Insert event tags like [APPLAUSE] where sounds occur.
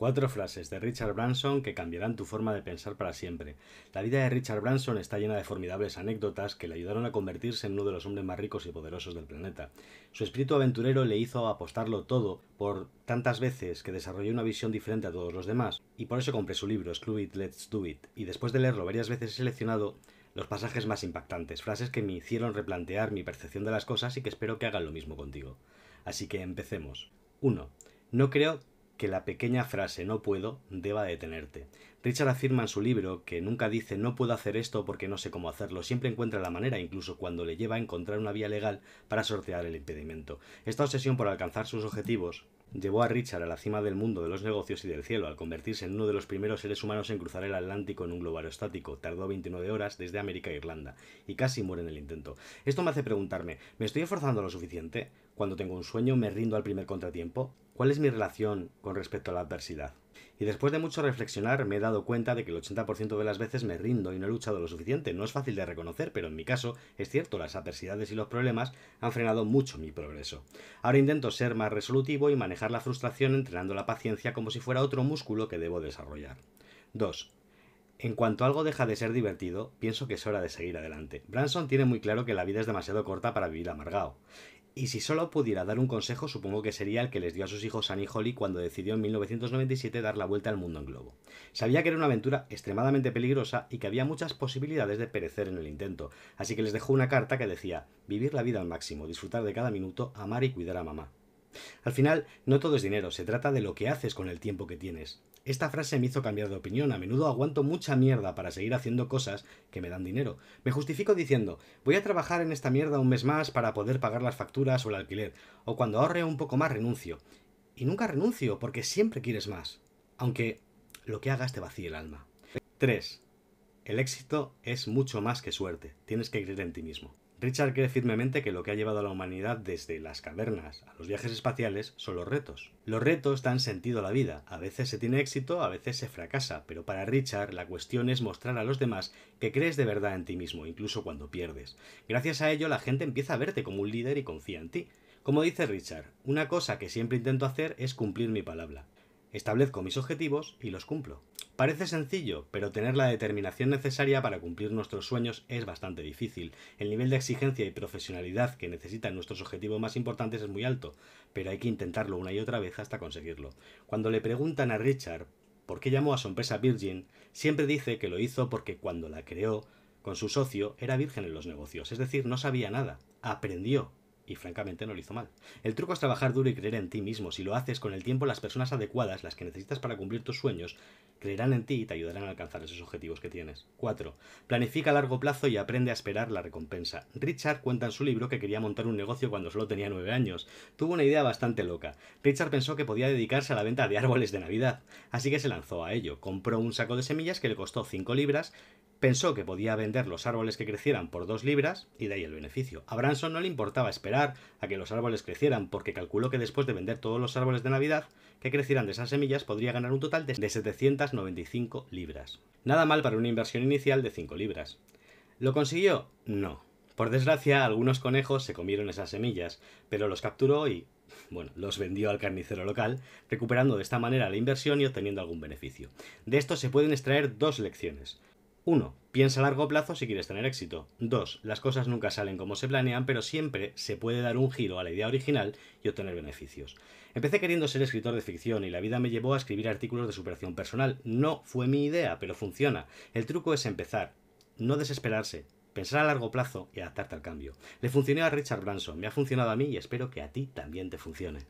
Cuatro frases de Richard Branson que cambiarán tu forma de pensar para siempre. La vida de Richard Branson está llena de formidables anécdotas que le ayudaron a convertirse en uno de los hombres más ricos y poderosos del planeta. Su espíritu aventurero le hizo apostarlo todo por tantas veces que desarrolló una visión diferente a todos los demás, y por eso compré su libro, Screw It, Let's Do It, y después de leerlo varias veces he seleccionado los pasajes más impactantes, frases que me hicieron replantear mi percepción de las cosas y que espero que hagan lo mismo contigo. Así que empecemos. 1. No creo que la pequeña frase no puedo deba detenerte. Richard afirma en su libro que nunca dice no puedo hacer esto porque no sé cómo hacerlo, siempre encuentra la manera, incluso cuando le lleva a encontrar una vía legal para sortear el impedimento. Esta obsesión por alcanzar sus objetivos llevó a Richard a la cima del mundo de los negocios y del cielo, al convertirse en uno de los primeros seres humanos en cruzar el Atlántico en un globo aerostático. Tardó 29 horas desde América a Irlanda, y casi muere en el intento. Esto me hace preguntarme, ¿me estoy esforzando lo suficiente? Cuando tengo un sueño, me rindo al primer contratiempo. ¿Cuál es mi relación con respecto a la adversidad? Y después de mucho reflexionar me he dado cuenta de que el 80% de las veces me rindo y no he luchado lo suficiente. No es fácil de reconocer, pero en mi caso es cierto, las adversidades y los problemas han frenado mucho mi progreso. Ahora intento ser más resolutivo y manejar la frustración entrenando la paciencia como si fuera otro músculo que debo desarrollar. 2. En cuanto algo deja de ser divertido, pienso que es hora de seguir adelante. Branson tiene muy claro que la vida es demasiado corta para vivir amargado. Y si solo pudiera dar un consejo, supongo que sería el que les dio a sus hijos Annie Holly cuando decidió en 1997 dar la vuelta al mundo en globo. Sabía que era una aventura extremadamente peligrosa y que había muchas posibilidades de perecer en el intento, así que les dejó una carta que decía vivir la vida al máximo, disfrutar de cada minuto, amar y cuidar a mamá. Al final, no todo es dinero, se trata de lo que haces con el tiempo que tienes. Esta frase me hizo cambiar de opinión. A menudo aguanto mucha mierda para seguir haciendo cosas que me dan dinero. Me justifico diciendo, voy a trabajar en esta mierda un mes más para poder pagar las facturas o el alquiler. O cuando ahorre un poco más renuncio. Y nunca renuncio, porque siempre quieres más. Aunque lo que hagas te vacíe el alma. 3. El éxito es mucho más que suerte. Tienes que creer en ti mismo. Richard cree firmemente que lo que ha llevado a la humanidad desde las cavernas a los viajes espaciales son los retos. Los retos dan sentido a la vida. A veces se tiene éxito, a veces se fracasa, pero para Richard la cuestión es mostrar a los demás que crees de verdad en ti mismo, incluso cuando pierdes. Gracias a ello la gente empieza a verte como un líder y confía en ti. Como dice Richard, una cosa que siempre intento hacer es cumplir mi palabra. Establezco mis objetivos y los cumplo. Parece sencillo, pero tener la determinación necesaria para cumplir nuestros sueños es bastante difícil. El nivel de exigencia y profesionalidad que necesitan nuestros objetivos más importantes es muy alto, pero hay que intentarlo una y otra vez hasta conseguirlo. Cuando le preguntan a Richard por qué llamó a su empresa Virgin, siempre dice que lo hizo porque cuando la creó con su socio era virgen en los negocios, es decir, no sabía nada, aprendió y francamente no lo hizo mal. El truco es trabajar duro y creer en ti mismo. Si lo haces con el tiempo, las personas adecuadas, las que necesitas para cumplir tus sueños, creerán en ti y te ayudarán a alcanzar esos objetivos que tienes. 4. Planifica a largo plazo y aprende a esperar la recompensa. Richard cuenta en su libro que quería montar un negocio cuando solo tenía 9 años. Tuvo una idea bastante loca. Richard pensó que podía dedicarse a la venta de [LAUGHS] árboles de Navidad, así que se lanzó a ello. Compró un saco de semillas que le costó 5 libras Pensó que podía vender los árboles que crecieran por dos libras y de ahí el beneficio. A Branson no le importaba esperar a que los árboles crecieran porque calculó que después de vender todos los árboles de Navidad que crecieran de esas semillas podría ganar un total de 795 libras. Nada mal para una inversión inicial de 5 libras. ¿Lo consiguió? No. Por desgracia, algunos conejos se comieron esas semillas, pero los capturó y, bueno, los vendió al carnicero local, recuperando de esta manera la inversión y obteniendo algún beneficio. De esto se pueden extraer dos lecciones. 1. Piensa a largo plazo si quieres tener éxito. 2. Las cosas nunca salen como se planean, pero siempre se puede dar un giro a la idea original y obtener beneficios. Empecé queriendo ser escritor de ficción y la vida me llevó a escribir artículos de superación personal. No fue mi idea, pero funciona. El truco es empezar, no desesperarse, pensar a largo plazo y adaptarte al cambio. Le funcionó a Richard Branson, me ha funcionado a mí y espero que a ti también te funcione.